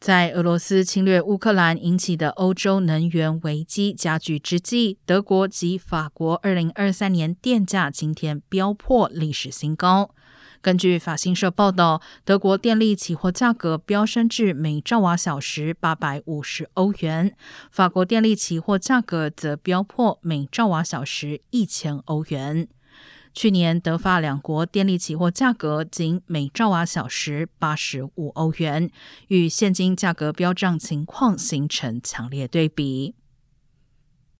在俄罗斯侵略乌克兰引起的欧洲能源危机加剧之际，德国及法国二零二三年电价今天飙破历史新高。根据法新社报道，德国电力期货价格飙升至每兆瓦小时八百五十欧元，法国电力期货价格则飙破每兆瓦小时一千欧元。去年，德法两国电力期货价格仅每兆瓦小时八十五欧元，与现今价格飙涨情况形成强烈对比。